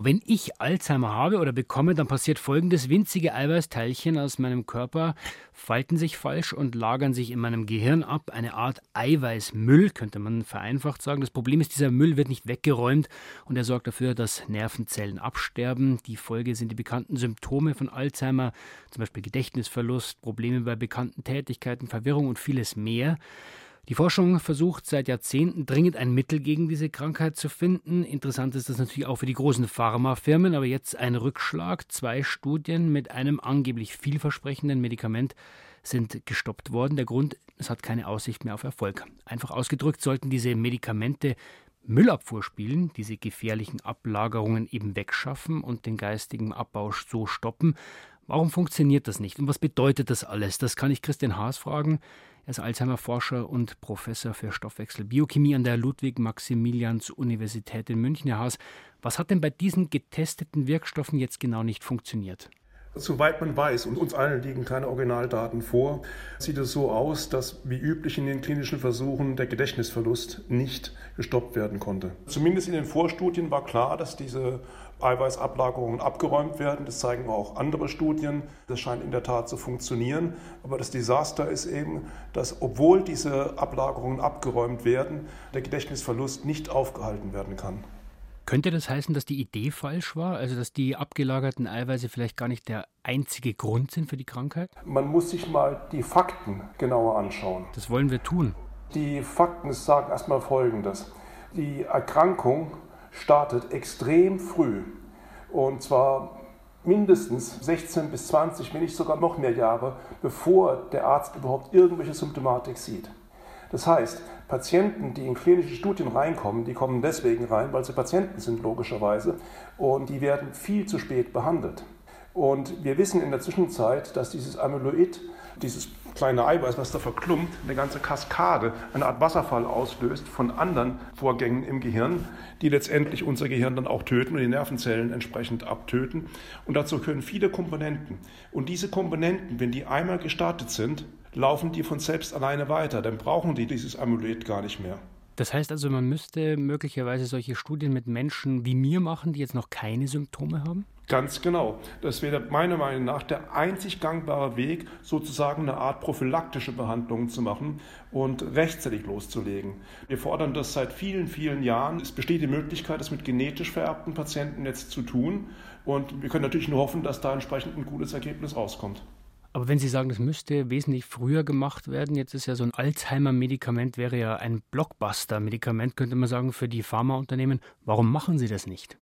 Wenn ich Alzheimer habe oder bekomme, dann passiert folgendes. Winzige Eiweißteilchen aus meinem Körper falten sich falsch und lagern sich in meinem Gehirn ab. Eine Art Eiweißmüll, könnte man vereinfacht sagen. Das Problem ist, dieser Müll wird nicht weggeräumt und er sorgt dafür, dass Nervenzellen absterben. Die Folge sind die bekannten Symptome von Alzheimer, zum Beispiel Gedächtnisverlust, Probleme bei bekannten Tätigkeiten, Verwirrung und vieles mehr. Die Forschung versucht seit Jahrzehnten dringend ein Mittel gegen diese Krankheit zu finden. Interessant ist das natürlich auch für die großen Pharmafirmen, aber jetzt ein Rückschlag. Zwei Studien mit einem angeblich vielversprechenden Medikament sind gestoppt worden. Der Grund, es hat keine Aussicht mehr auf Erfolg. Einfach ausgedrückt sollten diese Medikamente Müllabfuhr spielen, diese gefährlichen Ablagerungen eben wegschaffen und den geistigen Abbau so stoppen. Warum funktioniert das nicht und was bedeutet das alles? Das kann ich Christian Haas fragen. Er ist Alzheimer-Forscher und Professor für Stoffwechselbiochemie an der Ludwig-Maximilians-Universität in München. Herr Haas, was hat denn bei diesen getesteten Wirkstoffen jetzt genau nicht funktioniert? Soweit man weiß, und uns allen liegen keine Originaldaten vor, sieht es so aus, dass wie üblich in den klinischen Versuchen der Gedächtnisverlust nicht gestoppt werden konnte. Zumindest in den Vorstudien war klar, dass diese Eiweißablagerungen abgeräumt werden. Das zeigen auch andere Studien. Das scheint in der Tat zu funktionieren. Aber das Desaster ist eben, dass obwohl diese Ablagerungen abgeräumt werden, der Gedächtnisverlust nicht aufgehalten werden kann. Könnte das heißen, dass die Idee falsch war? Also, dass die abgelagerten Eiweiße vielleicht gar nicht der einzige Grund sind für die Krankheit? Man muss sich mal die Fakten genauer anschauen. Das wollen wir tun. Die Fakten sagen erstmal Folgendes. Die Erkrankung startet extrem früh. Und zwar mindestens 16 bis 20, wenn nicht sogar noch mehr Jahre, bevor der Arzt überhaupt irgendwelche Symptomatik sieht. Das heißt, Patienten, die in klinische Studien reinkommen, die kommen deswegen rein, weil sie Patienten sind, logischerweise, und die werden viel zu spät behandelt. Und wir wissen in der Zwischenzeit, dass dieses Amyloid, dieses kleine Eiweiß, was da verklumpt, eine ganze Kaskade, eine Art Wasserfall auslöst von anderen Vorgängen im Gehirn, die letztendlich unser Gehirn dann auch töten und die Nervenzellen entsprechend abtöten. Und dazu können viele Komponenten. Und diese Komponenten, wenn die einmal gestartet sind, laufen die von selbst alleine weiter. Dann brauchen die dieses Amyloid gar nicht mehr. Das heißt also, man müsste möglicherweise solche Studien mit Menschen wie mir machen, die jetzt noch keine Symptome haben? Ganz genau. Das wäre meiner Meinung nach der einzig gangbare Weg, sozusagen eine Art prophylaktische Behandlung zu machen und rechtzeitig loszulegen. Wir fordern das seit vielen, vielen Jahren. Es besteht die Möglichkeit, das mit genetisch vererbten Patienten jetzt zu tun. Und wir können natürlich nur hoffen, dass da entsprechend ein gutes Ergebnis rauskommt. Aber wenn Sie sagen, das müsste wesentlich früher gemacht werden, jetzt ist ja so ein Alzheimer-Medikament, wäre ja ein Blockbuster-Medikament, könnte man sagen, für die Pharmaunternehmen. Warum machen Sie das nicht?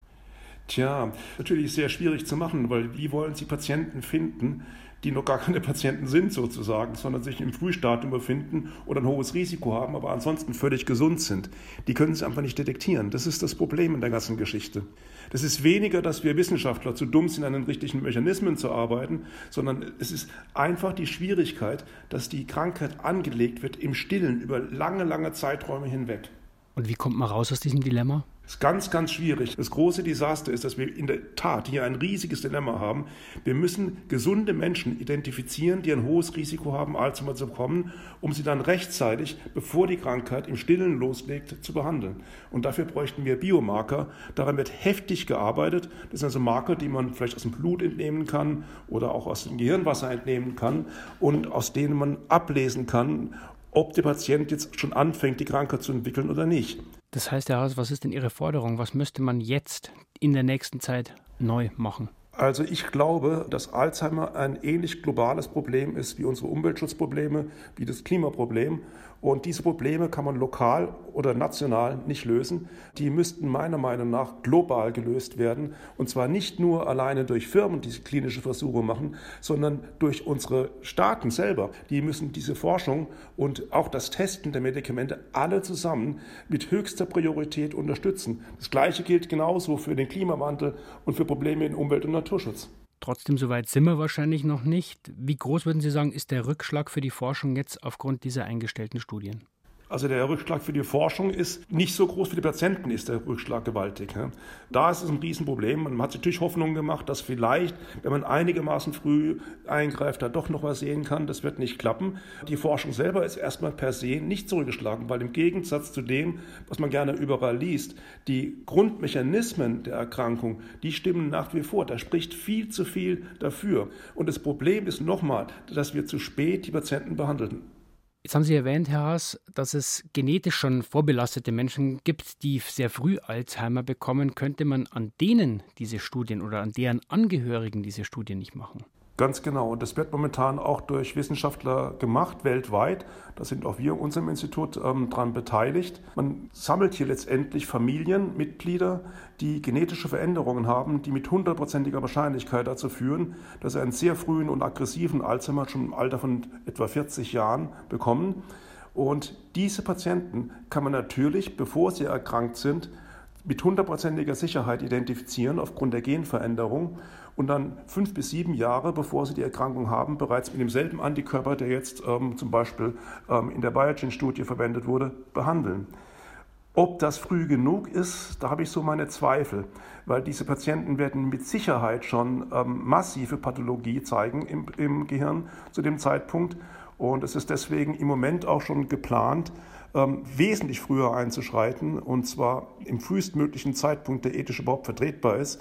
Tja, natürlich sehr schwierig zu machen, weil wie wollen Sie Patienten finden, die noch gar keine Patienten sind sozusagen, sondern sich im Frühstadium befinden oder ein hohes Risiko haben, aber ansonsten völlig gesund sind. Die können Sie einfach nicht detektieren. Das ist das Problem in der ganzen Geschichte. Das ist weniger, dass wir Wissenschaftler zu dumm sind, an den richtigen Mechanismen zu arbeiten, sondern es ist einfach die Schwierigkeit, dass die Krankheit angelegt wird im Stillen über lange, lange Zeiträume hinweg. Und wie kommt man raus aus diesem Dilemma? Das ist ganz, ganz schwierig. Das große Desaster ist, dass wir in der Tat hier ein riesiges Dilemma haben. Wir müssen gesunde Menschen identifizieren, die ein hohes Risiko haben, Alzheimer zu bekommen, um sie dann rechtzeitig, bevor die Krankheit im Stillen loslegt, zu behandeln. Und dafür bräuchten wir Biomarker. Daran wird heftig gearbeitet. Das sind also Marker, die man vielleicht aus dem Blut entnehmen kann oder auch aus dem Gehirnwasser entnehmen kann und aus denen man ablesen kann, ob der Patient jetzt schon anfängt, die Krankheit zu entwickeln oder nicht. Das heißt, Herr Haus, was ist denn Ihre Forderung? Was müsste man jetzt in der nächsten Zeit neu machen? Also ich glaube, dass Alzheimer ein ähnlich globales Problem ist wie unsere Umweltschutzprobleme, wie das Klimaproblem. Und diese Probleme kann man lokal oder national nicht lösen. Die müssten meiner Meinung nach global gelöst werden. Und zwar nicht nur alleine durch Firmen, die klinische Versuche machen, sondern durch unsere Staaten selber. Die müssen diese Forschung und auch das Testen der Medikamente alle zusammen mit höchster Priorität unterstützen. Das Gleiche gilt genauso für den Klimawandel und für Probleme in Umwelt und Naturschutz. Trotzdem, soweit sind wir wahrscheinlich noch nicht. Wie groß würden Sie sagen, ist der Rückschlag für die Forschung jetzt aufgrund dieser eingestellten Studien? Also der Rückschlag für die Forschung ist nicht so groß, für die Patienten ist der Rückschlag gewaltig. Da ist es ein Riesenproblem. Man hat sich natürlich Hoffnung gemacht, dass vielleicht, wenn man einigermaßen früh eingreift, da doch noch was sehen kann. Das wird nicht klappen. Die Forschung selber ist erstmal per se nicht zurückgeschlagen, weil im Gegensatz zu dem, was man gerne überall liest, die Grundmechanismen der Erkrankung, die stimmen nach wie vor. Da spricht viel zu viel dafür. Und das Problem ist nochmal, dass wir zu spät die Patienten behandeln. Jetzt haben Sie erwähnt, Herr Haas, dass es genetisch schon vorbelastete Menschen gibt, die sehr früh Alzheimer bekommen. Könnte man an denen diese Studien oder an deren Angehörigen diese Studien nicht machen? Ganz genau. Und das wird momentan auch durch Wissenschaftler gemacht, weltweit. Da sind auch wir in unserem Institut ähm, daran beteiligt. Man sammelt hier letztendlich Familienmitglieder, die genetische Veränderungen haben, die mit hundertprozentiger Wahrscheinlichkeit dazu führen, dass sie einen sehr frühen und aggressiven Alzheimer schon im Alter von etwa 40 Jahren bekommen. Und diese Patienten kann man natürlich, bevor sie erkrankt sind, mit hundertprozentiger Sicherheit identifizieren aufgrund der Genveränderung und dann fünf bis sieben Jahre, bevor sie die Erkrankung haben, bereits mit demselben Antikörper, der jetzt ähm, zum Beispiel ähm, in der Biogen-Studie verwendet wurde, behandeln. Ob das früh genug ist, da habe ich so meine Zweifel, weil diese Patienten werden mit Sicherheit schon ähm, massive Pathologie zeigen im, im Gehirn zu dem Zeitpunkt. Und es ist deswegen im Moment auch schon geplant, ähm, wesentlich früher einzuschreiten, und zwar im frühestmöglichen Zeitpunkt, der ethisch überhaupt vertretbar ist.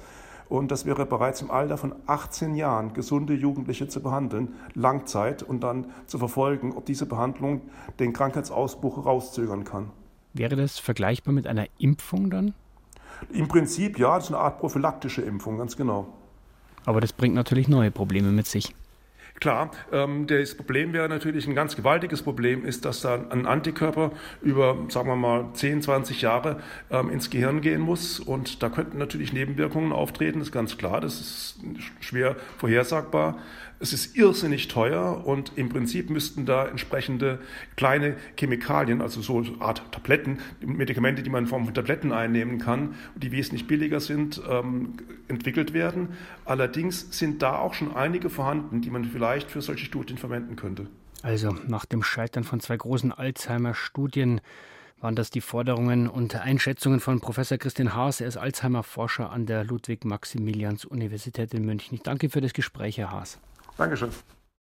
Und das wäre bereits im Alter von 18 Jahren, gesunde Jugendliche zu behandeln, Langzeit und dann zu verfolgen, ob diese Behandlung den Krankheitsausbruch rauszögern kann. Wäre das vergleichbar mit einer Impfung dann? Im Prinzip ja, das ist eine Art prophylaktische Impfung, ganz genau. Aber das bringt natürlich neue Probleme mit sich. Klar, ähm, das Problem wäre natürlich ein ganz gewaltiges Problem, ist, dass da ein Antikörper über, sagen wir mal, 10, 20 Jahre ähm, ins Gehirn gehen muss. Und da könnten natürlich Nebenwirkungen auftreten, ist ganz klar, das ist schwer vorhersagbar. Es ist irrsinnig teuer und im Prinzip müssten da entsprechende kleine Chemikalien, also so eine Art Tabletten, Medikamente, die man in Form von Tabletten einnehmen kann, die wesentlich billiger sind, ähm, entwickelt werden. Allerdings sind da auch schon einige vorhanden, die man vielleicht für solche Studien verwenden könnte. Also nach dem Scheitern von zwei großen Alzheimer-Studien waren das die Forderungen und Einschätzungen von Professor Christian Haas. Er ist Alzheimer-Forscher an der Ludwig-Maximilians-Universität in München. Ich danke für das Gespräch, Herr Haas. Dankeschön.